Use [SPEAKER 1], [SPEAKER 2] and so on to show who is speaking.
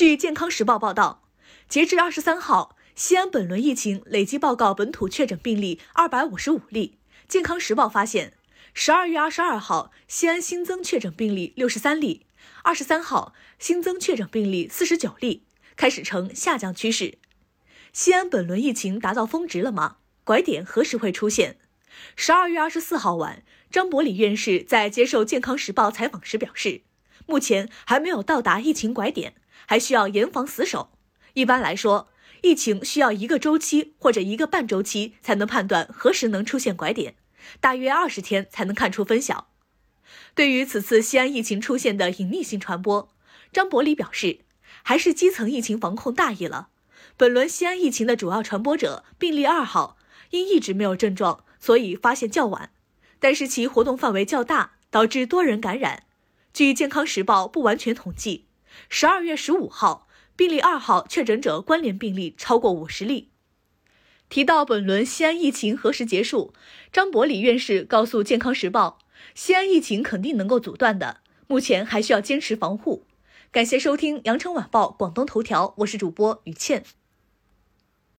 [SPEAKER 1] 据健康时报报道，截至二十三号，西安本轮疫情累计报告本土确诊病例二百五十五例。健康时报发现，十二月二十二号，西安新增确诊病例六十三例，二十三号新增确诊病例四十九例，开始呈下降趋势。西安本轮疫情达到峰值了吗？拐点何时会出现？十二月二十四号晚，张伯礼院士在接受健康时报采访时表示，目前还没有到达疫情拐点，还需要严防死守。一般来说，疫情需要一个周期或者一个半周期才能判断何时能出现拐点。大约二十天才能看出分晓。对于此次西安疫情出现的隐匿性传播，张伯礼表示，还是基层疫情防控大意了。本轮西安疫情的主要传播者病例二号，因一直没有症状，所以发现较晚，但是其活动范围较大，导致多人感染。据健康时报不完全统计，十二月十五号病例二号确诊者关联病例超过五十例。提到本轮西安疫情何时结束，张伯礼院士告诉健康时报，西安疫情肯定能够阻断的，目前还需要坚持防护。感谢收听羊城晚报广东头条，我是主播于倩。